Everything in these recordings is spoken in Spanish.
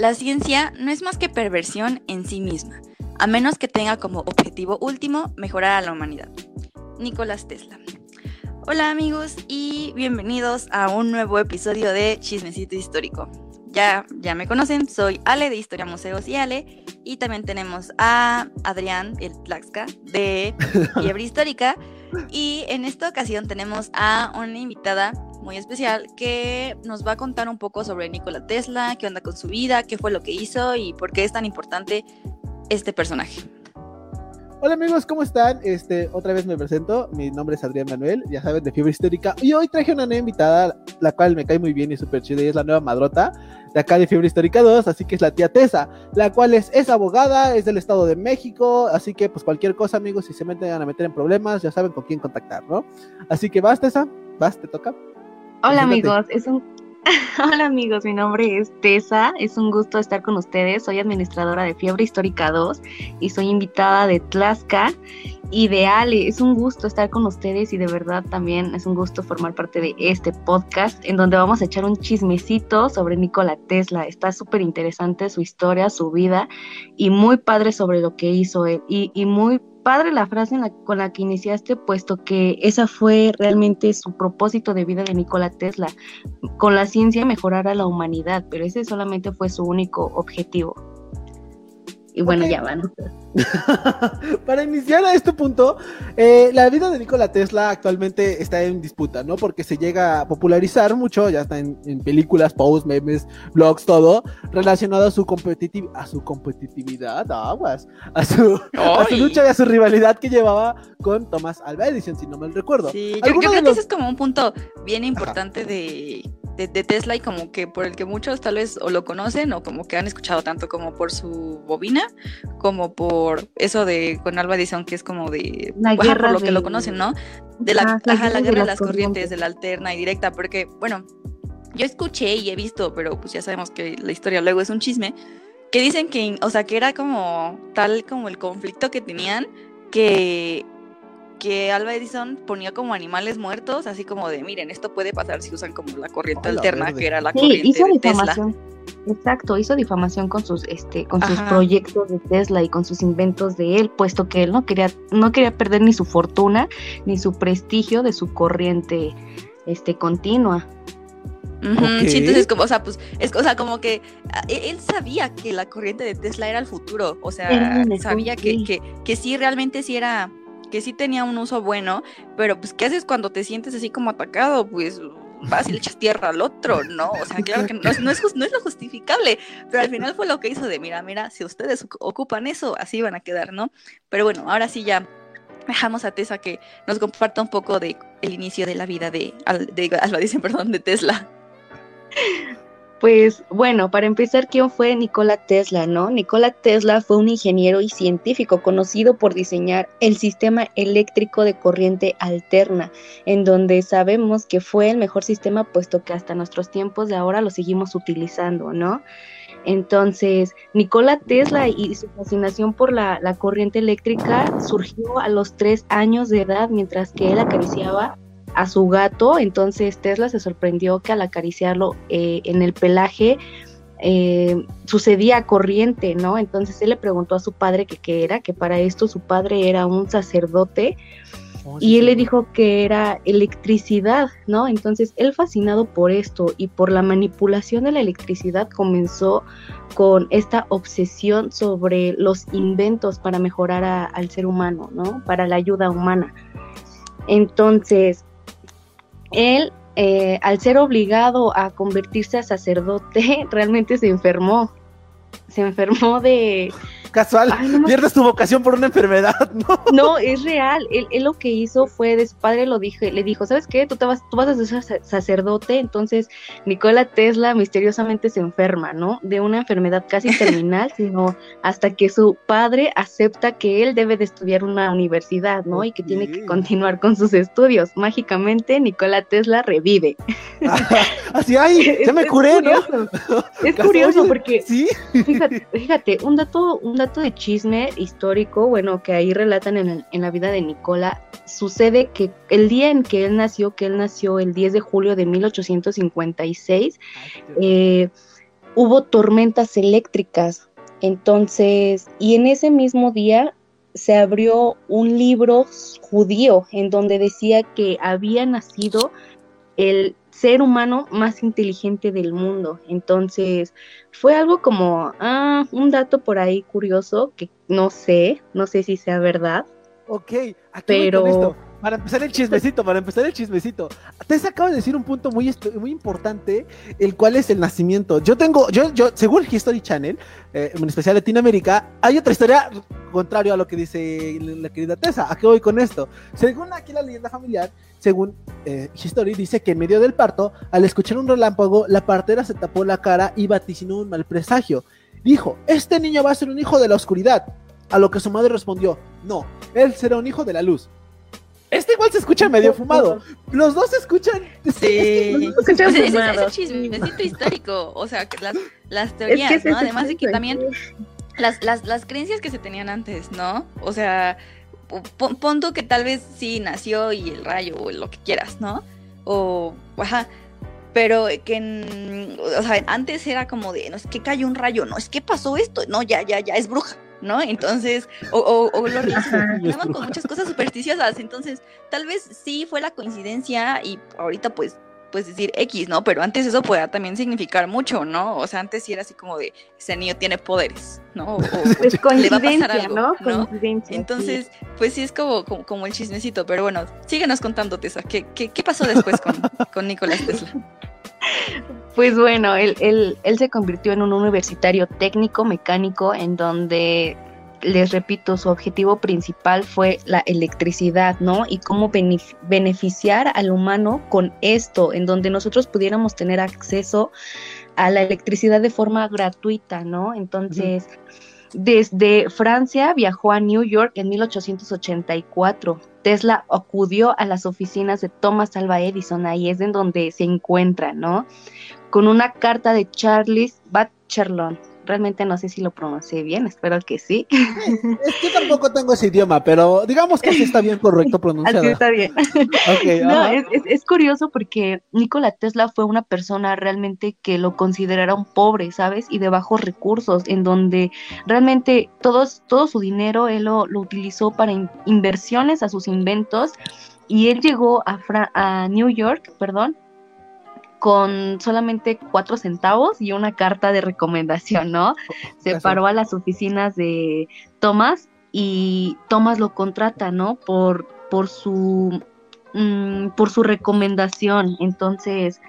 La ciencia no es más que perversión en sí misma, a menos que tenga como objetivo último mejorar a la humanidad. Nicolás Tesla. Hola amigos y bienvenidos a un nuevo episodio de Chismecito Histórico. Ya, ya me conocen, soy Ale de Historia Museos y Ale y también tenemos a Adrián, el Tlaxca, de Fiebre Histórica y en esta ocasión tenemos a una invitada muy especial que nos va a contar un poco sobre Nikola Tesla, qué onda con su vida, qué fue lo que hizo y por qué es tan importante este personaje. Hola amigos, ¿cómo están? Este, otra vez me presento, mi nombre es Adrián Manuel, ya saben, de Fiebre Histórica, y hoy traje una nueva invitada, la cual me cae muy bien y súper chida, y es la nueva madrota de acá de Fiebre Histórica 2, así que es la tía Tessa, la cual es, es abogada, es del Estado de México, así que pues cualquier cosa amigos, si se meten a meter en problemas, ya saben con quién contactar, ¿no? Así que vas Tessa, vas, te toca. Hola amigos, es un Hola amigos, mi nombre es Tessa, es un gusto estar con ustedes, soy administradora de Fiebre Histórica 2 y soy invitada de Tlaxca y de Ale, es un gusto estar con ustedes y de verdad también es un gusto formar parte de este podcast en donde vamos a echar un chismecito sobre Nikola Tesla, está súper interesante su historia, su vida y muy padre sobre lo que hizo él y, y muy padre la frase con la que iniciaste, puesto que esa fue realmente su propósito de vida de Nikola Tesla, con la ciencia mejorar a la humanidad, pero ese solamente fue su único objetivo. Y bueno, ya van. Para iniciar a este punto, eh, la vida de Nikola Tesla actualmente está en disputa, ¿no? Porque se llega a popularizar mucho, ya está en, películas, posts, memes, blogs, todo, relacionado a su, a su competitividad, aguas, a su, a su, lucha y a su rivalidad que llevaba con Thomas Alva Edison, si no me recuerdo. Sí, yo, creo que ese es como un punto bien importante de de, Tesla y como que por el que muchos tal vez o lo conocen o como que han escuchado tanto como por su bobina como por eso de con Alba Edison que es como de la guerra por lo que lo conocen, ¿no? De la, la, guerra de las, corrientes, de la alterna y directa, porque bueno, yo escuché y he visto, pero pues ya sabemos que la historia luego es un chisme, que dicen que, o sea, que era como tal como el conflicto que tenían que que Alba Edison ponía como animales muertos, así como de, miren, esto puede pasar si usan como la corriente alterna, que era la corriente hizo de difamación. Tesla. Exacto, hizo difamación con sus, este, con sus proyectos de Tesla y con sus inventos de él, puesto que él no quería, no quería perder ni su fortuna ni su prestigio de su corriente, este, continua. Sí, entonces como, o sea, pues, es, o sea, como que e, él sabía que la corriente de Tesla era el futuro, o sea, sabía que, que, que sí, realmente sí era, que sí tenía un uso bueno, pero pues ¿qué haces cuando te sientes así como atacado? Pues vas y le echas tierra al otro, ¿no? O sea, claro que no, es, no, es, lo justificable, pero al final fue lo que hizo de, mira, mira, si ustedes ocupan eso, así van a quedar, ¿no? Pero bueno, ahora sí ya dejamos a Tessa que nos comparta un poco de el inicio de la vida de, de Alba, dicen, perdón, de Tesla. Pues bueno, para empezar, ¿quién fue Nikola Tesla, no? Nikola Tesla fue un ingeniero y científico conocido por diseñar el sistema eléctrico de corriente alterna, en donde sabemos que fue el mejor sistema puesto que hasta nuestros tiempos de ahora lo seguimos utilizando, ¿no? Entonces, Nikola Tesla y su fascinación por la, la corriente eléctrica surgió a los tres años de edad mientras que él acariciaba a su gato, entonces Tesla se sorprendió que al acariciarlo eh, en el pelaje eh, sucedía corriente, ¿no? Entonces él le preguntó a su padre que qué era, que para esto su padre era un sacerdote oh, y él le dijo que era electricidad, ¿no? Entonces él fascinado por esto y por la manipulación de la electricidad comenzó con esta obsesión sobre los inventos para mejorar al ser humano, ¿no? Para la ayuda humana. Entonces, él, eh, al ser obligado a convertirse a sacerdote, realmente se enfermó. Se enfermó de, casual, pierdes tu vocación por una enfermedad, ¿no? No, es real. Él, lo que hizo fue, de su padre lo dijo, le dijo, ¿sabes qué? Tú, te vas, tú vas a ser sacerdote. Entonces, Nikola Tesla misteriosamente se enferma, ¿no? De una enfermedad casi terminal, sino hasta que su padre acepta que él debe de estudiar una universidad, ¿no? Y que tiene que continuar con sus estudios. Mágicamente, Nikola Tesla revive. Así, ay, ya me curé, ¿no? Es curioso porque, ¿Sí? fíjate, fíjate, un dato, un dato de chisme histórico, bueno, que ahí relatan en, la vida de Nicola, sucede que el día en que él nació, que él nació el 10 de julio de 1856, eh, hubo tormentas eléctricas. Entonces, y en ese mismo día se abrió un libro judío en donde decía que había nacido el ser humano más inteligente del mundo. Entonces, fue algo como ah, un dato por ahí curioso que no sé, no sé si sea verdad. Ok, aquí pero... Para empezar el chismecito, para empezar el chismecito. Te acaba de decir un punto muy, muy importante, el cual es el nacimiento. Yo tengo, yo, yo, según History Channel, eh, en especial Latinoamérica, hay otra historia contrario a lo que dice la querida Tessa. ¿A qué voy con esto? Según aquí la leyenda familiar, según eh, History, dice que en medio del parto, al escuchar un relámpago, la partera se tapó la cara y vaticinó un mal presagio. Dijo, este niño va a ser un hijo de la oscuridad. A lo que su madre respondió, no, él será un hijo de la luz. Este igual se escucha medio fumado. Los dos se escuchan. Sí, es, un chismecito histórico. O sea, las, las teorías, ¿no? Además de que también las, las, las creencias que se tenían antes, ¿no? O sea, pon, que tal vez sí nació y el rayo o lo que quieras, ¿no? O, ajá. Pero que, o sea, antes era como de, no es que cayó un rayo, no es que pasó esto, no, ya, ya, ya, es bruja. ¿No? Entonces, o, o, lo relacionamos con muchas cosas supersticiosas, entonces tal vez sí fue la coincidencia y ahorita pues pues decir X, ¿no? Pero antes eso podía también significar mucho, ¿no? O sea, antes sí era así como de, ese niño tiene poderes, ¿no? O, pues le va a pasar algo, ¿no? Coincidencia, Entonces, pues sí es como, como, el chismecito, pero bueno, síguenos contando, Tessa, ¿qué, qué, qué pasó después con, con Nicolás Tesla? Pues bueno, él, él, él se convirtió en un universitario técnico mecánico en donde les repito, su objetivo principal fue la electricidad, ¿no? Y cómo beneficiar al humano con esto, en donde nosotros pudiéramos tener acceso a la electricidad de forma gratuita, ¿no? Entonces, desde Francia viajó a New York en 1884. Tesla acudió a las oficinas de Thomas Alva Edison, ahí es en donde se encuentra, ¿no? Con una carta de Charles Batcherlon, realmente no sé si lo pronuncié bien, espero que sí. Yo tampoco tengo ese idioma, pero digamos que sí está bien correcto pronunciado. Así está bien. no, es, curioso porque Nikola Tesla fue una persona realmente que lo consideraron pobre, ¿sabes? Y de bajos recursos, en donde realmente todos, todo su dinero él lo, utilizó para inversiones a sus inventos y él llegó a, a New York, perdón, con solamente cuatro centavos y una carta de recomendación, ¿no? Se paró a las oficinas de Thomas y Thomas lo contrata, ¿no? Por, por su mm, por su recomendación. Entonces,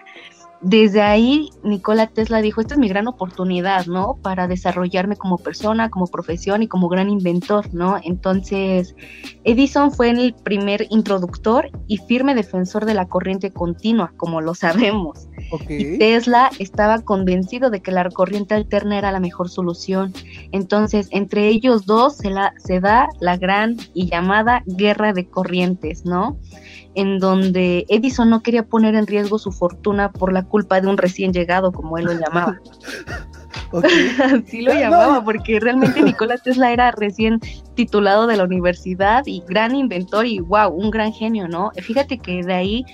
desde ahí Nikola Tesla dijo, esta es mi gran oportunidad, ¿no? Para desarrollarme como persona, como profesión y como gran inventor, ¿no? Entonces, Edison fue el primer introductor y firme defensor de la corriente continua, como lo sabemos. Y Tesla estaba convencido de que la corriente alterna era la mejor solución. Entonces, entre ellos dos se, la, se da la gran y llamada guerra de corrientes, ¿no? En donde Edison no quería poner en riesgo su fortuna por la culpa de un recién llegado, como él lo llamaba. Así lo llamaba, porque realmente Nikola Tesla era recién titulado de la universidad y gran inventor y wow, un gran genio, ¿no? Fíjate que de ahí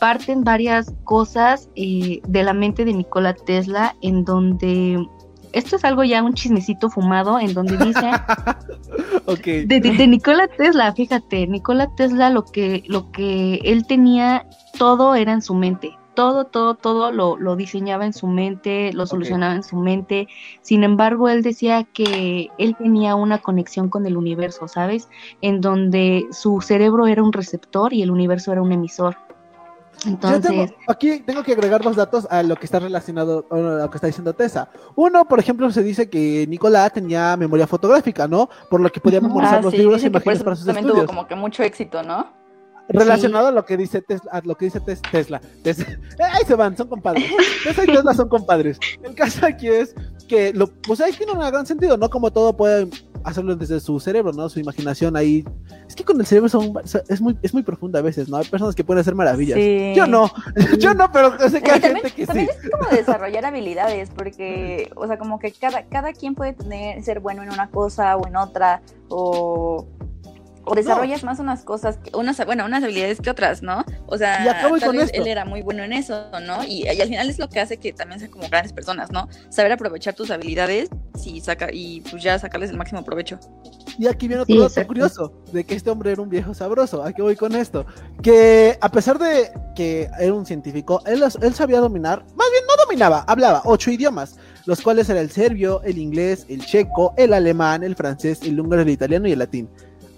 parten varias cosas eh, de la mente de Nikola Tesla en donde esto es algo ya un chismecito fumado en donde dice de, de, Nikola Tesla, fíjate, Nikola Tesla lo que, lo que él tenía, todo era en su mente, todo, todo, todo lo, lo diseñaba en su mente, lo solucionaba en su mente. Sin embargo, él decía que él tenía una conexión con el universo, ¿sabes? En donde su cerebro era un receptor y el universo era un emisor. Entonces, aquí tengo que agregar dos datos a lo que está relacionado a lo que está diciendo Tessa. Uno, por ejemplo, se dice que Nicolás tenía memoria fotográfica, ¿no? Por lo que podía memorizar ah, los libros y imágenes para sus también tuvo como que mucho éxito, ¿no? Relacionado a lo que dice Tesla, lo que dice Tesla. Tesla. Eh, ahí se van, son compadres. Tesla y Tesla son compadres. El caso aquí es que lo, pues ahí tiene un gran sentido, ¿no? Como todo puede hacerlo desde su cerebro, ¿no? Su imaginación ahí. Es que con el cerebro son, es muy, es muy profunda a veces, ¿no? Hay personas que pueden hacer maravillas. Yo no, yo no, pero sé que hay gente que también es como desarrollar habilidades, porque, o sea, como que cada, cada quien puede tener, ser bueno en una cosa o en otra, o o desarrollas más unas cosas, unas, bueno, unas habilidades que otras, ¿no? O sea, tal vez él era muy bueno en eso, ¿no? Y, al final es lo que hace que también sean como grandes personas, ¿no? Saber aprovechar tus habilidades y, saca, y pues ya sacarles el máximo provecho. Y aquí viene otro dato curioso, de que este hombre era un viejo sabroso. ¿A qué voy con esto? Que a pesar de que era un científico, él, él sabía dominar, más bien no dominaba, hablaba ocho idiomas, los cuales eran el serbio, el inglés, el checo, el alemán, el francés, el húngaro, el italiano y el latín.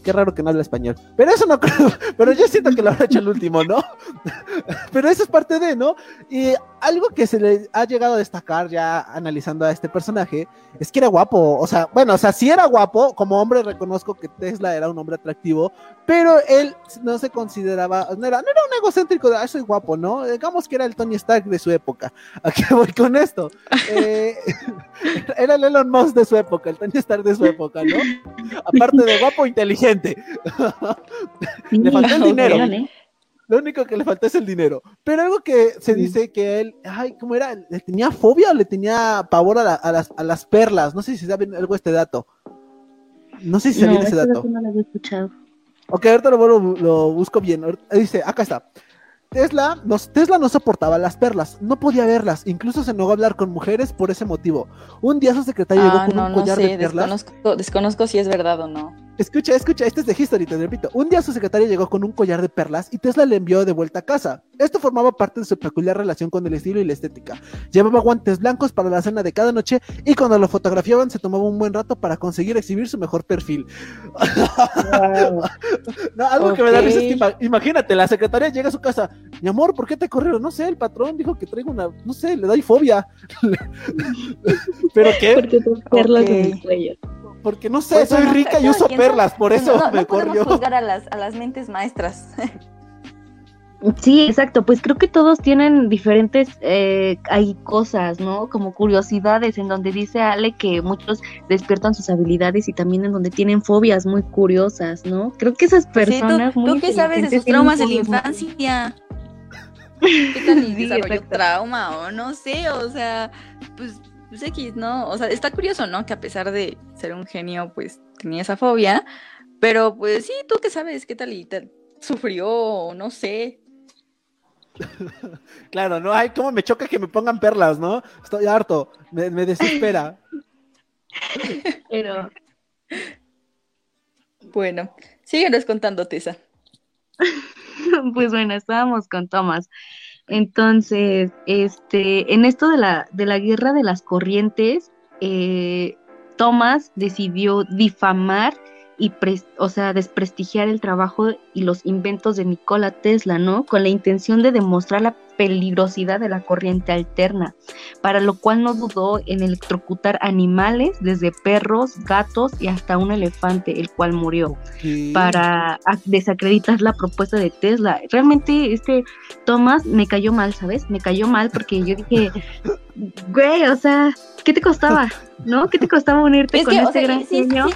Qué raro que no habla español. Pero eso no creo. Pero yo siento que lo habrá hecho el último, ¿no? Pero eso es parte de, ¿no? Y algo que se le ha llegado a destacar ya analizando a este personaje es que era guapo. O sea, bueno, o sea, sí era guapo. Como hombre reconozco que Tesla era un hombre atractivo. Pero él no se consideraba, no era, no era un egocéntrico de, ah, soy guapo, ¿no? Digamos que era el Tony Stark de su época. ¿A qué voy con esto? Eh, era el Elon Musk de su época, el Tony Stark de su época, ¿no? Aparte de guapo, inteligente. le faltó el dinero. Lo único que le faltó es el dinero. Pero algo que se dice que él, ay, ¿cómo era? ¿Le tenía fobia o le tenía pavor a, las, a las, perlas? No sé si saben algo de este dato. No sé si sabían ese dato. No lo había escuchado. Ok, ahorita lo, busco bien. Dice, acá está. Tesla, Tesla no soportaba las perlas, no podía verlas, incluso se negó a hablar con mujeres por ese motivo. Un día su secretario llegó ah, con un collar de perlas. Desconozco, desconozco si es verdad o no. Escucha, escucha, este es de History, te repito. Un día su secretaria llegó con un collar de perlas y Tesla le envió de vuelta a casa. Esto formaba parte de su peculiar relación con el estilo y la estética. Llevaba guantes blancos para la cena de cada noche y cuando lo fotografiaban se tomaba un buen rato para conseguir exhibir su mejor perfil. no, algo que me da risa es que imagínate, la secretaria llega a su casa, mi amor, ¿por qué te corrieron? No sé, el patrón dijo que traigo una, no sé, le da fobia. ¿Pero qué? Porque perlas en el cuello porque no sé, pues soy rica y uso perlas, por eso no, me no podemos juzgar a las, a las mentes maestras. Sí, exacto, pues creo que todos tienen diferentes, eh, hay cosas, ¿no? Como curiosidades en donde dice Ale que muchos despiertan sus habilidades y también en donde tienen fobias muy curiosas, ¿no? Creo que esas personas... ¿tú, ¿tú qué sabes de sus traumas de la infancia? ¿Qué tal y desarrolló trauma o no sé, o sea, pues pues X, ¿no? O sea, está curioso, ¿no? Que a pesar de ser un genio, pues tenía esa fobia, pero pues sí, tú qué sabes, qué tal y tal, sufrió, no sé. claro, no, ay, cómo me choca que me pongan perlas, ¿no? Estoy harto, me, desespera. pero... Bueno, síguenos contando, Tessa. pues bueno, estábamos con Tomás. Entonces, este, en esto de la, de la guerra de las corrientes, eh, Thomas decidió difamar y, o sea, desprestigiar el trabajo y los inventos de Nikola Tesla, ¿no? Con la intención de demostrar la peligrosidad de la corriente alterna, para lo cual no dudó en electrocutar animales, desde perros, gatos y hasta un elefante, el cual murió, para desacreditar la propuesta de Tesla. Realmente este Thomas me cayó mal, ¿sabes? Me cayó mal porque yo dije, güey, o sea, ¿qué te costaba? ¿No? ¿Qué te costaba unirte con este gran genio? Sí,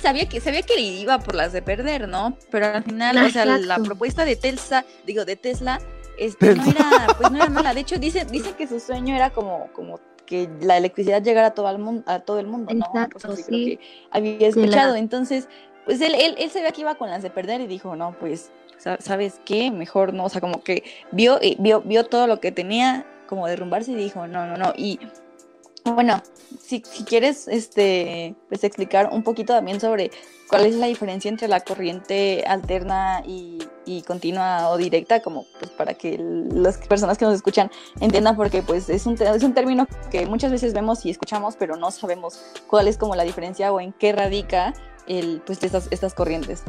sabía que, sabía que iba por las de perder, ¿no? Pero al final, o sea, la propuesta de Tesla, digo, de Tesla, este, no era, pues no era mala. De hecho, dice, dice que su sueño era como, como que la electricidad llegara a todo el mundo, a todo el mundo, ¿no? Exacto, sí. había escuchado. Entonces, pues él, él, él sabía que iba con las de perder y dijo, no, pues, ¿sabes qué? Mejor no, o sea, como que vio, eh, vio, vio todo lo que tenía como derrumbarse y dijo, no, no, no. Y bueno, si, si, quieres este, pues explicar un poquito también sobre cuál es la diferencia entre la corriente alterna y, continua o directa, como pues para que las personas que nos escuchan entiendan, porque pues es un, es un término que muchas veces vemos y escuchamos, pero no sabemos cuál es como la diferencia o en qué radica el, pues estas, estas corrientes.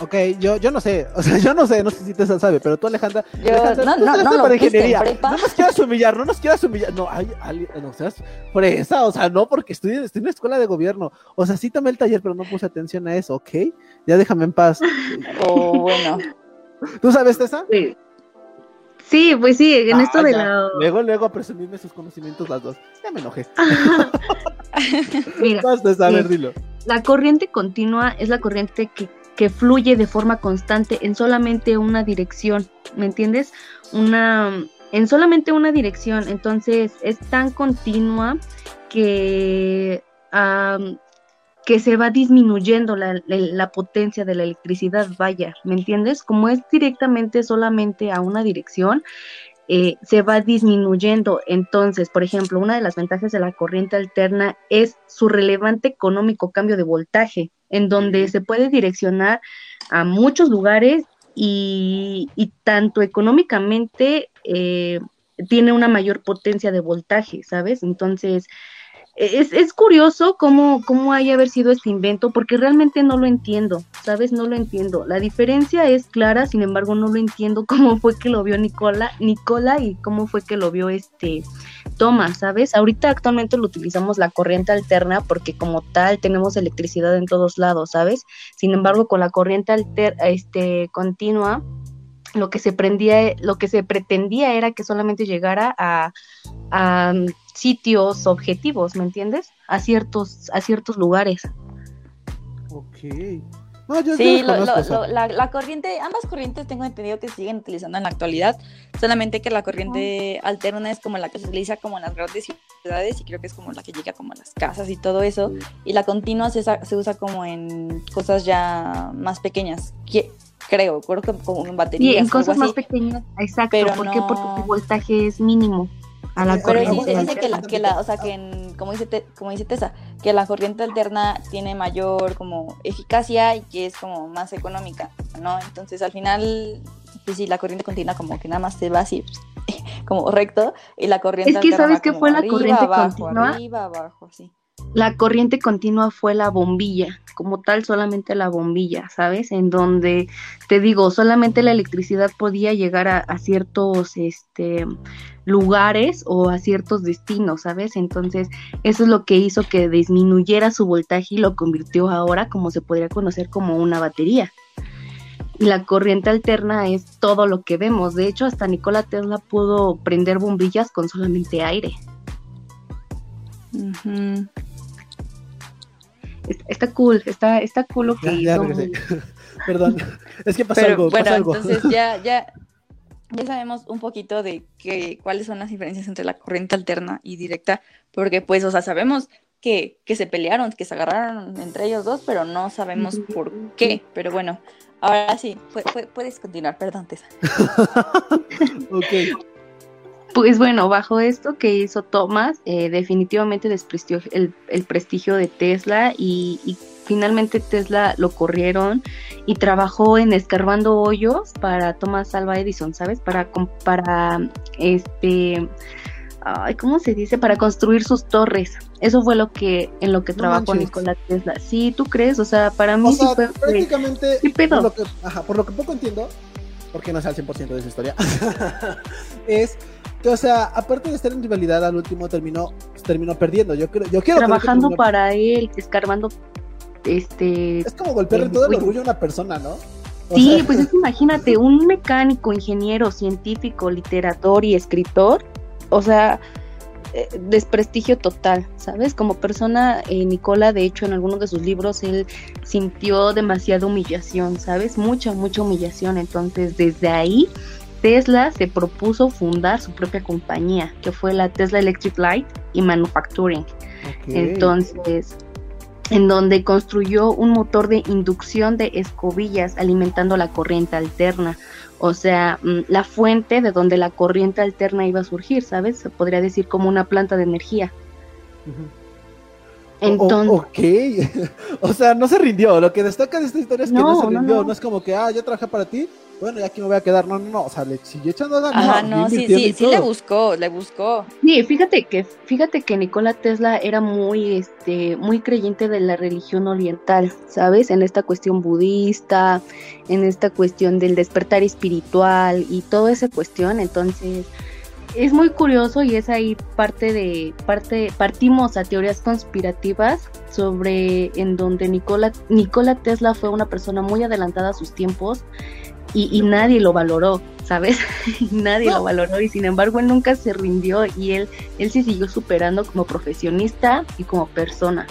Ok, yo, yo no sé, o sea, yo no sé, no sé si te sabe, pero tú Alejandra, yo, no, no, no, para ingeniería. No nos quieras humillar, no nos quieras humillar, no, hay, no seas fresa, o sea, no, porque estoy, estoy en una escuela de gobierno, o sea, sí tomé el taller, pero no puse atención a eso, ¿ok? Ya déjame en paz. Oh, bueno. ¿Tú sabes, Tessa? Sí. Sí, pues sí, en esto de la... Luego, luego a presumirme sus conocimientos las dos. Ya me enojé. Mira, a ver, dilo. La corriente continua es la corriente que fluye de forma constante en solamente una dirección, ¿me entiendes? Una, en solamente una dirección, entonces es tan continua que que se va disminuyendo la, la, potencia de la electricidad, vaya, ¿me entiendes? Como es directamente solamente a una dirección, eh, se va disminuyendo. Entonces, por ejemplo, una de las ventajas de la corriente alterna es su relevante económico cambio de voltaje, en donde se puede direccionar a muchos lugares y, tanto económicamente eh, tiene una mayor potencia de voltaje, ¿sabes? Entonces, es, es curioso cómo, cómo haya haber sido este invento, porque realmente no lo entiendo, ¿sabes? No lo entiendo. La diferencia es clara, sin embargo, no lo entiendo cómo fue que lo vio Nicola, Nicola y cómo fue que lo vio este Thomas, ¿sabes? Ahorita actualmente lo utilizamos la corriente alterna porque como tal tenemos electricidad en todos lados, ¿sabes? Sin embargo, con la corriente alter, este, continua, lo que se prendía, lo que se pretendía era que solamente llegara a sitios objetivos, ¿me entiendes? A ciertos, a ciertos lugares. Ok. sí, la, corriente, ambas corrientes tengo entendido que siguen utilizando en la actualidad, solamente que la corriente alterna es como la que se utiliza como en las grandes ciudades y creo que es como la que llega como a las casas y todo eso, y la continua se, se usa como en cosas ya más pequeñas, creo, creo que como en baterías. Sí, en cosas más pequeñas, exacto, Pero ¿por qué? Porque su voltaje es mínimo a la corriente. Pero sí dice que la, que la, o sea, que como dice, como dice Tessa, que la corriente alterna tiene mayor como eficacia y que es como más económica, ¿no? Entonces al final, pues sí, la corriente continua como que nada más se va así, como recto, y la corriente Es que sabes que fue la corriente abajo, continua. Arriba, abajo, sí. La corriente continua fue la bombilla, como tal solamente la bombilla, ¿sabes? En donde, te digo, solamente la electricidad podía llegar a, ciertos, este, lugares o a ciertos destinos, ¿sabes? Entonces, eso es lo que hizo que disminuyera su voltaje y lo convirtió ahora como se podría conocer como una batería. Y la corriente alterna es todo lo que vemos. De hecho, hasta Nikola Tesla pudo prender bombillas con solamente aire. Está, cool, está, está cool lo que hizo. Perdón, es que pasó algo. Bueno, algo. entonces ya, ya, ya sabemos un poquito de que, cuáles son las diferencias entre la corriente alterna y directa, porque pues, o sea, sabemos que, que se pelearon, que se agarraron entre ellos dos, pero no sabemos por qué. Pero bueno, ahora sí, puedes continuar, perdón, Tessa. ok. Pues bueno, bajo esto que hizo Thomas, eh, definitivamente desprestigió el, el, prestigio de Tesla y, y finalmente Tesla lo corrieron y trabajó en escarbando hoyos para Thomas Alva Edison, ¿sabes? Para, para este, ay, ¿cómo se dice? Para construir sus torres. Eso fue lo que, en lo que trabajó Nikola Tesla. Sí, ¿tú crees? O sea, para mí sí fue, prácticamente, Por, lo que, ajá, por lo que poco entiendo, porque no sé al 100% de esa historia, es que, o sea, aparte de estar en rivalidad, al último terminó, terminó perdiendo. Yo creo, yo quiero Trabajando para él, escarbando este... Es como golpearle todo el orgullo a una persona, ¿no? sí, pues es imagínate, un mecánico, ingeniero, científico, literator y escritor, o sea, eh, desprestigio total, ¿sabes? Como persona, eh, Nicola, de hecho, en algunos de sus libros, él sintió demasiada humillación, ¿sabes? Mucha, mucha humillación. Entonces, desde ahí, Tesla se propuso fundar su propia compañía, que fue la Tesla Electric Light y Manufacturing. Entonces, en donde construyó un motor de inducción de escobillas alimentando la corriente alterna, o sea, mm, la fuente de donde la corriente alterna iba a surgir, ¿sabes? Se podría decir como una planta de energía. Entonces, ok, o sea, no se rindió. Lo que destaca de esta historia es que no, se rindió. no, es como que, ah, yo trabajé para ti, bueno, ya aquí me voy a quedar. No, no, no, o sea, le siguió echando ganas. Ajá, no, sí, sí, sí le buscó, le buscó. Sí, fíjate que, fíjate que Nikola Tesla era muy, este, muy creyente de la religión oriental, ¿sabes? En esta cuestión budista, en esta cuestión del despertar espiritual y toda esa cuestión, entonces es muy curioso y es ahí parte de parte partimos a teorías conspirativas sobre en donde Nikola Nikola Tesla fue una persona muy adelantada a sus tiempos y, nadie lo valoró, ¿sabes? nadie lo valoró y sin embargo él nunca se rindió y él, él se siguió superando como profesionista y como persona.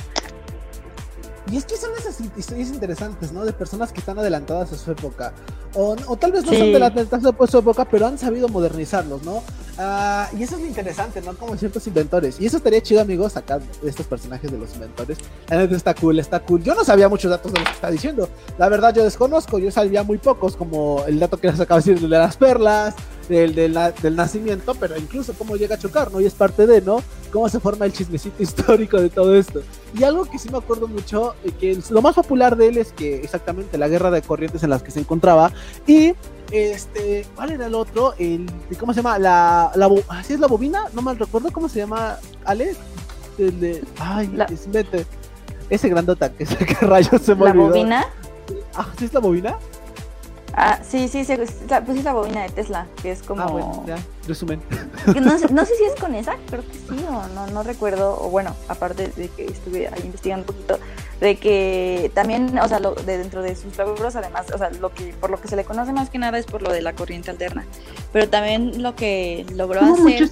Y es que son esas historias interesantes, ¿no? De personas que están adelantadas a su época. O, o tal vez no son adelantadas a su época, pero han sabido modernizarlos, ¿no? Uh, y eso es lo interesante, ¿no? Como ciertos inventores. Y eso estaría chido, amigos, sacar estos personajes de los inventores. La neta está cool, está cool. Yo no sabía muchos datos de lo que está diciendo. La verdad, yo desconozco. Yo sabía muy pocos, como el dato que les acabo de decir de las perlas, del, del, del nacimiento, pero incluso cómo llega a chocar, ¿no? Y es parte de, ¿no? Cómo se forma el chismecito histórico de todo esto. Y algo que sí me acuerdo mucho, eh, que lo más popular de él es que exactamente la guerra de corrientes en las que se encontraba y este, ¿cuál era el otro? El, ¿cómo se llama? La, la ¿así es la bobina? No me recuerdo cómo se llama, Ale. El de, ay, la... es, ese grandota que, que rayos se me ¿La bobina? Ah, ¿sí es la bobina? Ah, sí, sí, sí, pues es la bobina de Tesla, que es como... Ah, bueno, ya, resumen. No, no, sé si es con esa, creo que sí, o no, no recuerdo, o bueno, aparte de que estuve ahí investigando un poquito, de que también, o sea, lo, de dentro de sus logros, además, o sea, lo que, por lo que se le conoce más que nada es por lo de la corriente alterna, pero también lo que logró hacer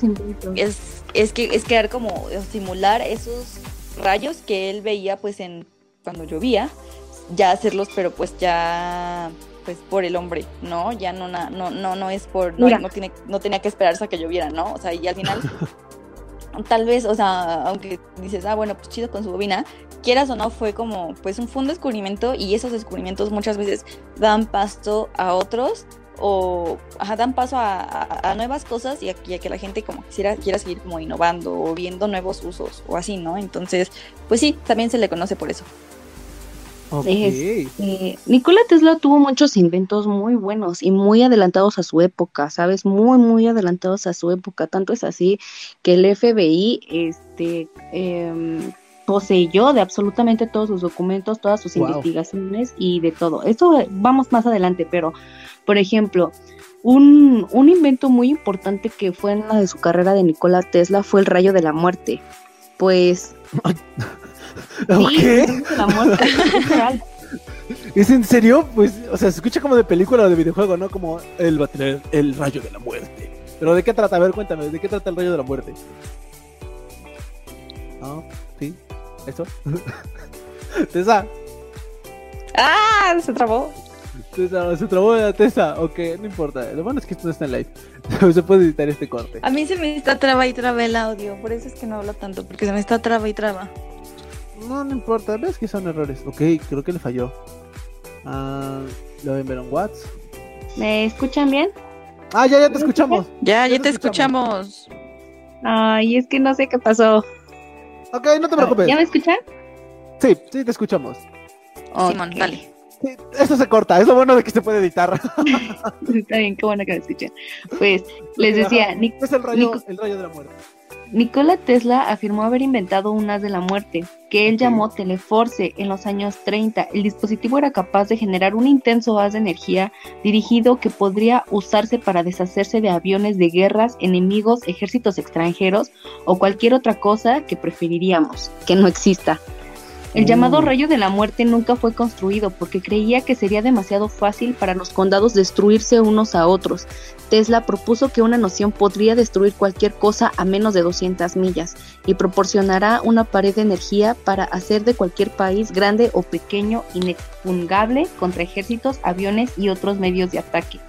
es, es, que, es crear como, simular esos rayos que él veía pues en cuando llovía, ya hacerlos, pero pues ya pues por el hombre, ¿no? Ya no no no no es por no, no tiene no tenía que esperarse a que lloviera, ¿no? O sea, y al final tal vez, o sea, aunque dices, ah, bueno, pues chido con su bobina, quieras o no, fue como, pues un, fue un descubrimiento y esos descubrimientos muchas veces dan paso a otros o dan paso a, nuevas cosas y a, que la gente como quisiera quiera seguir como innovando o viendo nuevos usos o así, ¿no? Entonces, pues sí, también se le conoce por eso. Este, Nikola Tesla tuvo muchos inventos muy buenos y muy adelantados a su época, ¿sabes? Muy, muy adelantados a su época. Tanto es así que el FBI este, em, poseyó de absolutamente todos sus documentos, todas sus investigaciones y de todo. Esto vamos más adelante, pero, por ejemplo, un, un invento muy importante que fue en la de su carrera de Nikola Tesla fue el rayo de la muerte. Pues ¿Qué? ¿Es en serio? Pues, o sea, se escucha como de película o de videojuego, ¿no? Como él va a tener el rayo de la muerte. Pero ¿de qué trata? A ver, cuéntame, ¿de qué trata el rayo de la muerte? ¿No? ¿Sí? ¿Eso? ¿Tesa? ¡Ah! Se trabó. Tesa, se trabó la Tesa. Ok, no importa. Lo bueno es que esto no está en live. se puede editar este corte. A mí se me está traba y traba el audio. Por eso es que no hablo tanto. Porque se me está traba y traba. No, no importa, ves que son errores. Ok, creo que le falló. Ah, ¿Lo ven en Watts? ¿Me escuchan bien? Ah, ya, ya te escuchamos. Ya, ya, te, escuchamos. Ay, es que no sé qué pasó. Ok, no te preocupes. ¿Ya me escuchan? Sí, sí, te escuchamos. Simón, dale. esto se corta, es lo bueno de que se puede editar. Está bien, qué bueno que me escuchen. Pues, les decía... es el rayo, el rayo de la muerte. Nikola Tesla afirmó haber inventado un haz de la muerte, que él llamó Teleforce en los años 30. El dispositivo era capaz de generar un intenso haz de energía dirigido que podría usarse para deshacerse de aviones de guerras, enemigos, ejércitos extranjeros o cualquier otra cosa que preferiríamos que no exista. El llamado mm. rayo de la muerte nunca fue construido porque creía que sería demasiado fácil para los condados destruirse unos a otros. Tesla propuso que una noción podría destruir cualquier cosa a menos de 200 millas y proporcionará una pared de energía para hacer de cualquier país grande o pequeño inexpugnable contra ejércitos, aviones y otros medios de ataque.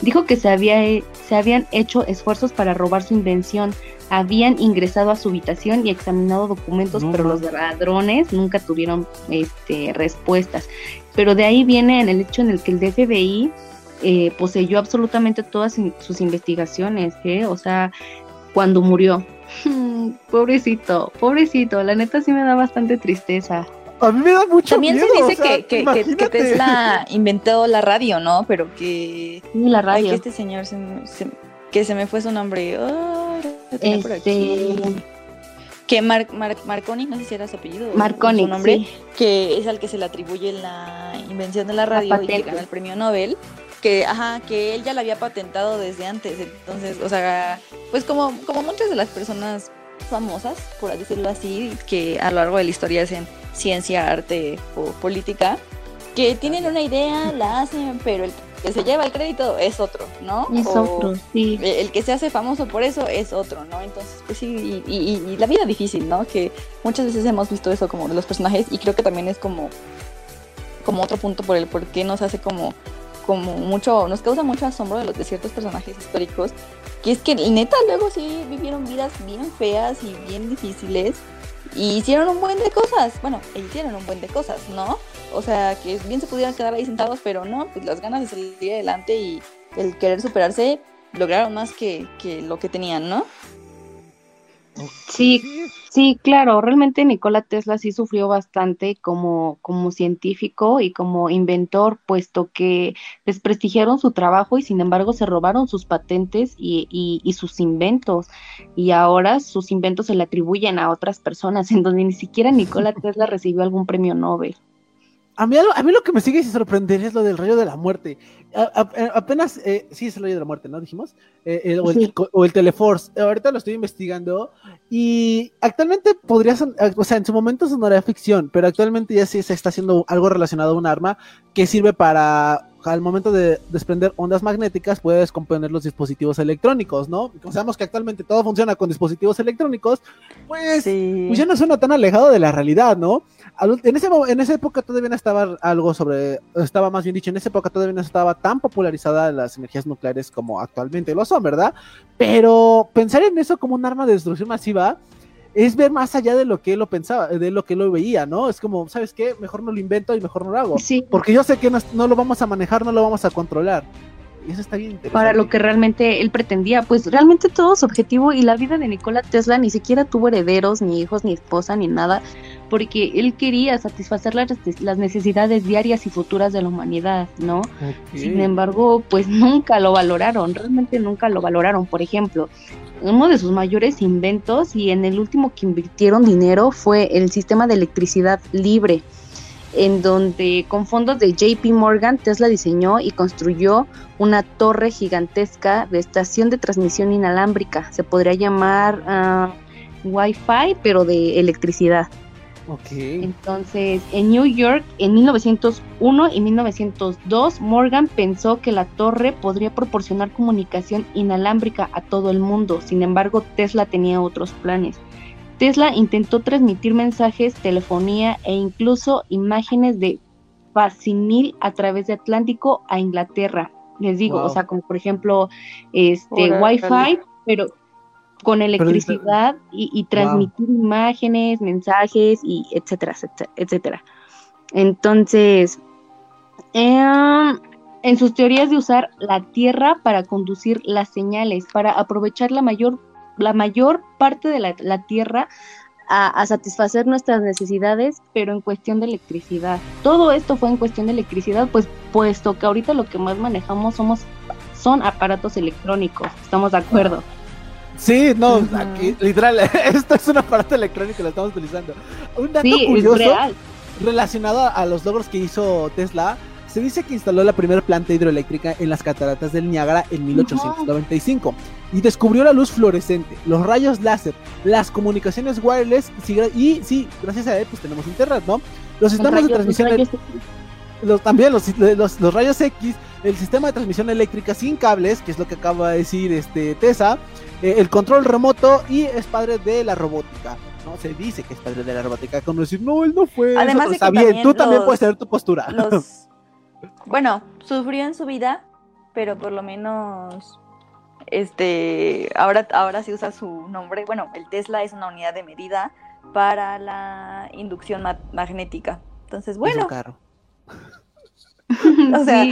Dijo que se, había, se habían hecho esfuerzos para robar su invención, habían ingresado a su habitación y examinado documentos, pero los ladrones nunca tuvieron este, respuestas. Pero de ahí viene en el hecho en el que el FBI eh, poseyó absolutamente todas sus investigaciones, ¿eh? o sea, cuando murió. pobrecito, pobrecito, la neta sí me da bastante tristeza. A mí me da mucho También se dice que, que, Tesla inventó la radio, ¿no? Pero que... la radio. que este señor se, que se me fue su nombre. Oh, este... Que Mar, Marconi, no sé si era su apellido. Marconi, su nombre, que es al que se le atribuye la invención de la radio y que gana el premio Nobel. Que, ajá, que él ya la había patentado desde antes. Entonces, o sea, pues como, como muchas de las personas famosas, por decirlo así, que a lo largo de la historia hacen ciencia, arte o política, que tienen una idea, la hacen, pero el que se lleva el crédito es otro, ¿no? Es otro, sí. El que se hace famoso por eso es otro, ¿no? Entonces, pues sí, y, y, la vida difícil, ¿no? Que muchas veces hemos visto eso como de los personajes y creo que también es como, como otro punto por el por qué nos hace como, como mucho, nos causa mucho asombro de los de ciertos personajes históricos, que es que neta luego sí vivieron vidas bien feas y bien difíciles y hicieron un buen de cosas, bueno, hicieron un buen de cosas, ¿no? O sea, que bien se pudieran quedar ahí sentados, pero no, pues las ganas de salir adelante y el querer superarse lograron más que, que lo que tenían, ¿no? Sí, sí, claro, realmente Nikola Tesla sí sufrió bastante como, como científico y como inventor, puesto que desprestigiaron su trabajo y sin embargo se robaron sus patentes y, y, y sus inventos. Y ahora sus inventos se le atribuyen a otras personas, en donde ni siquiera Nikola Tesla recibió algún premio Nobel. A mí, a mí lo que me sigue sin sorprender es lo del rayo de la muerte. apenas, eh, sí es el rayo de la muerte, ¿no? Dijimos. Eh, o, el, o, el, Teleforce. Ahorita lo estoy investigando. Y actualmente podría, o sea, en su momento sonaría ficción, pero actualmente ya sí se está haciendo algo relacionado a un arma que sirve para al momento de desprender ondas magnéticas puede descomponer los dispositivos electrónicos, ¿no? Como sabemos que actualmente todo funciona con dispositivos electrónicos, pues, pues ya no suena tan alejado de la realidad, ¿no? En, ese, en esa época todavía no estaba algo sobre, estaba más bien dicho, en esa época todavía no estaba tan popularizada las energías nucleares como actualmente lo son, ¿verdad? Pero pensar en eso como un arma de destrucción masiva, es ver más allá de lo que él lo pensaba, de lo que lo veía, ¿no? Es como, ¿sabes qué? Mejor no lo invento y mejor no lo hago. Sí. Porque yo sé que no, lo vamos a manejar, no lo vamos a controlar. Y eso está bien interesante. Para lo que realmente él pretendía, pues realmente todo su objetivo y la vida de Nikola Tesla ni siquiera tuvo herederos, ni hijos, ni esposa, ni nada, porque él quería satisfacer las, las necesidades diarias y futuras de la humanidad, ¿no? Sin embargo, pues nunca lo valoraron, realmente nunca lo valoraron. Por ejemplo, uno de sus mayores inventos y en el último que invirtieron dinero fue el sistema de electricidad libre, en donde con fondos de JP Morgan Tesla diseñó y construyó una torre gigantesca de estación de transmisión inalámbrica. Se podría llamar uh, Wi-Fi, pero de electricidad. Entonces, en New York, en 1901 y 1902, Morgan pensó que la torre podría proporcionar comunicación inalámbrica a todo el mundo. Sin embargo, Tesla tenía otros planes. Tesla intentó transmitir mensajes, telefonía e incluso imágenes de facinil a través de Atlántico a Inglaterra. Les digo, o sea, como por ejemplo, este Wi-Fi, pero con electricidad y, transmitir imágenes, mensajes y etcétera, etcétera. Entonces, em, en sus teorías de usar la Tierra para conducir las señales, para aprovechar la mayor, la mayor parte de la, Tierra a, satisfacer nuestras necesidades, pero en cuestión de electricidad. Todo esto fue en cuestión de electricidad, pues puesto que ahorita lo que más manejamos somos son aparatos electrónicos, estamos de acuerdo. Sí, no, aquí, literal, esto es un aparato electrónico lo estamos utilizando. Un dato curioso relacionado a los logros que hizo Tesla, se dice que instaló la primera planta hidroeléctrica en las cataratas del Niágara en 1895 y descubrió la luz fluorescente, los rayos láser, las comunicaciones wireless y, sí, gracias a él pues tenemos internet, ¿no? Los sistemas de transmisión los, también los, los, rayos X, el sistema de transmisión eléctrica sin cables, que es lo que acaba de decir este Tesa, eh, el control remoto y es padre de la robótica. No se dice que es padre de la robótica, como decir, no, él no fue. Además, está bien, tú también puedes tener tu postura. bueno, sufrió en su vida, pero por lo menos este ahora ahora se usa su nombre bueno el Tesla es una unidad de medida para la inducción magnética entonces bueno o sea,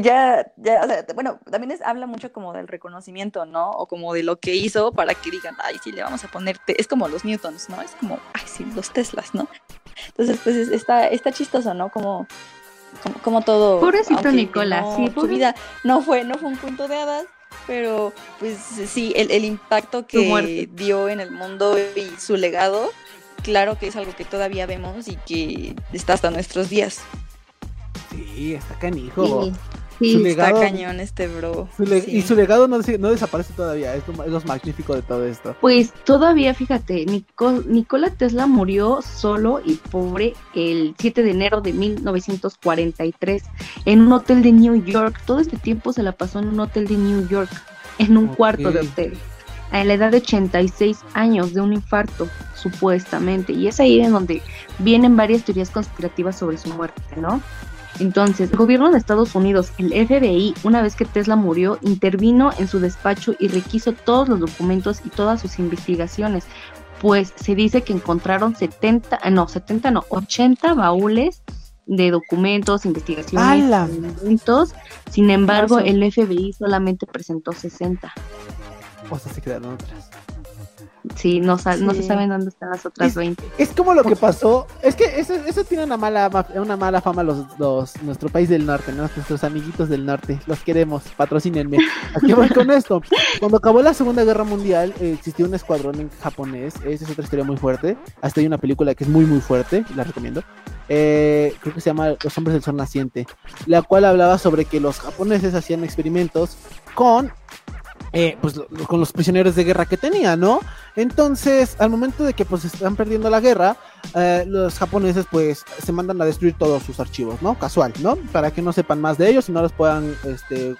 ya, ya, o sea, bueno, también es, habla mucho como del reconocimiento, ¿no? O como de lo que hizo para que digan, ay, sí, le vamos a poner, es como los Newtons, ¿no? Es como, ay, sí, los Teslas, ¿no? Entonces, pues está, está chistoso, ¿no? Como, como, todo. Pobrecito Nicolás, sí, su vida no fue, no fue un punto de hadas, pero pues sí, el, el impacto que dio en el mundo y su legado, claro que es algo que todavía vemos y que está hasta nuestros días. Sí, está canijo. Sí, su legado, está cañón este bro. Y su legado no, no desaparece todavía, es lo, magnífico de todo esto. Pues todavía, fíjate, Nikola Tesla murió solo y pobre el 7 de enero de 1943 en un hotel de New York. Todo este tiempo se la pasó en un hotel de New York, en un cuarto de hotel a la edad de 86 años de un infarto, supuestamente. Y es ahí en donde vienen varias teorías conspirativas sobre su muerte, ¿no? Entonces, el gobierno de Estados Unidos, el FBI, una vez que Tesla murió, intervino en su despacho y requiso todos los documentos y todas sus investigaciones, pues se dice que encontraron 70, eh, no, 70 no, 80 baúles de documentos, investigaciones, documentos. Sin embargo, el FBI solamente presentó 60 o sea, se quedaron otras. Sí, no, no se saben dónde están las otras 20. Es como lo que pasó, es que eso, eso tiene una mala, una mala fama los, los, nuestro país del norte, nuestros amiguitos del norte, los queremos, patrocínenme. Aquí voy con esto. Cuando acabó la Segunda Guerra Mundial, eh, existió un escuadrón en japonés, esa es otra historia muy fuerte, hasta hay una película que es muy muy fuerte, la recomiendo. Eh, creo que se llama Los Hombres del Sol Naciente, la cual hablaba sobre que los japoneses hacían experimentos con eh, pues con los prisioneros de guerra que tenía, ¿no? Entonces, al momento de que pues están perdiendo la guerra, eh, los japoneses pues se mandan a destruir todos sus archivos, ¿no? Casual, ¿no? Para que no sepan más de ellos y no los puedan, este,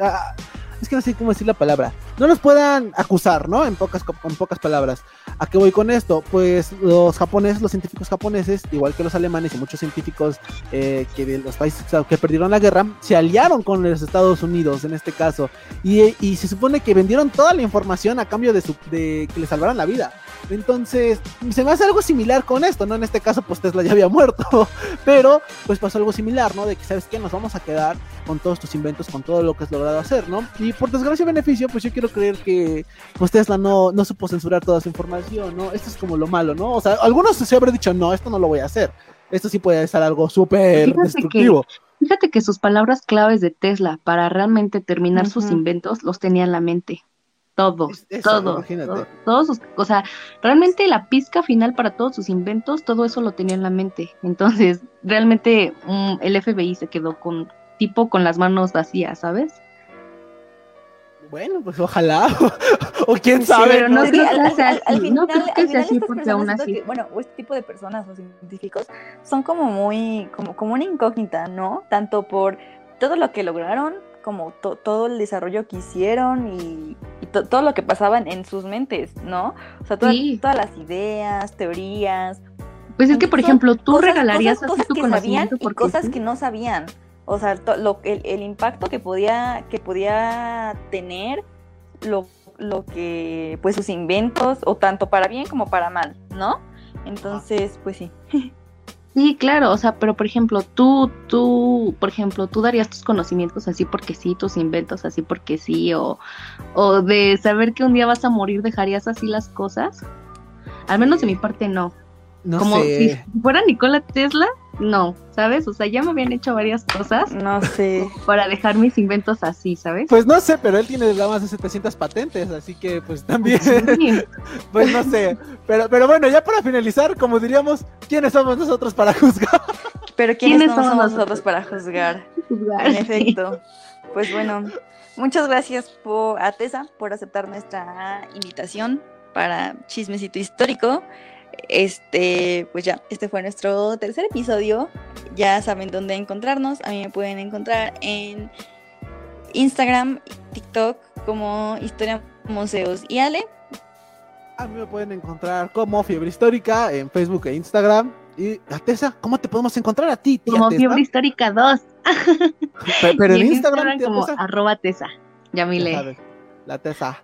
ah, es que no sé cómo decir la palabra, no los puedan acusar, ¿no? En pocas, con pocas palabras. ¿A qué voy con esto? Pues los japoneses, los científicos japoneses, igual que los alemanes y muchos científicos eh, que de los países que perdieron la guerra, se aliaron con los Estados Unidos en este caso. Y, y se supone que vendieron toda la información a cambio de, su, de que le salvaran la vida. Entonces, se me hace algo similar con esto, ¿no? En este caso, pues Tesla ya había muerto, pero pues pasó algo similar, ¿no? De que, ¿sabes qué? Nos vamos a quedar con todos tus inventos, con todo lo que has logrado hacer, ¿no? Y por desgracia beneficio, pues yo quiero creer que pues Tesla no, no supo censurar toda su información, ¿no? Esto es como lo malo, ¿no? O sea, algunos se habrían dicho, no, esto no lo voy a hacer. Esto sí puede ser algo súper destructivo. fíjate que sus palabras claves de Tesla para realmente terminar sus inventos los tenía en la mente todos, todos, todos, o sea, realmente la pizca final para todos sus inventos, todo eso lo tenía en la mente. Entonces, realmente mm, el FBI se quedó con tipo con las manos vacías, ¿sabes? Bueno, pues ojalá, o quién sabe. pero no, creo que sea así, porque aún así. bueno, este tipo de personas o científicos son como muy, como, como una incógnita, ¿no? Tanto por todo lo que lograron, como todo el desarrollo que hicieron y, todo lo que pasaba en, sus mentes, ¿no? O sea, todas las ideas, teorías. Pues es que, por ejemplo, tú regalarías cosas, tu que sabían y cosas que no sabían. O sea, lo, el, el, impacto que podía, que podía tener lo, lo que, pues sus inventos, o tanto para bien como para mal, ¿no? Entonces, pues sí. Sí, claro, o sea, pero por ejemplo, tú, tú, por ejemplo, tú darías tus conocimientos así porque sí, tus inventos así porque sí, o, o de saber que un día vas a morir, dejarías así las cosas. Al menos de mi parte no. No Como si fuera Nikola Tesla, no, ¿sabes? O sea, ya me habían hecho varias cosas. No sé. Para dejar mis inventos así, ¿sabes? Pues no sé, pero él tiene más de 700 patentes, así que pues también. pues no sé. Pero, pero bueno, ya para finalizar, como diríamos, ¿quiénes somos nosotros para juzgar? Pero ¿quiénes, somos nosotros para juzgar? en efecto. Pues bueno, muchas gracias por, a Tessa por aceptar nuestra invitación para Chismecito Histórico este, pues ya, este fue nuestro tercer episodio. Ya saben dónde encontrarnos. A mí me pueden encontrar en Instagram, TikTok como Historia Museos y Ale. A mí me pueden encontrar como Fiebre Histórica en Facebook e Instagram. Y a Tessa, ¿cómo te podemos encontrar a ti? como Fiebre Histórica 2. Pero, en, Instagram, como arroba Tessa. Ya me La Tessa.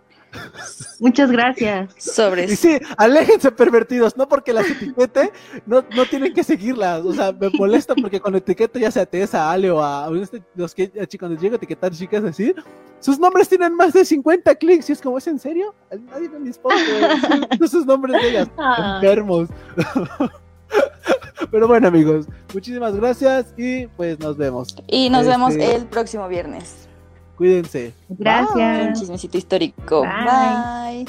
Muchas gracias. Sobre. Y sí, aléjense pervertidos, no porque las etiquete, no, no tienen que seguirlas. O sea, me molesta porque con etiqueta ya sea a Ale o a este, los que cuando llego a etiquetar chicas así, sus nombres tienen más de 50 clics. Y es como, ¿es en serio? Nadie me mis No sus nombres de ellas. Enfermos. Pero bueno, amigos, muchísimas gracias y pues nos vemos. Y nos vemos este, el próximo viernes. Cuídense. Gracias. Un chismecito histórico. Bye.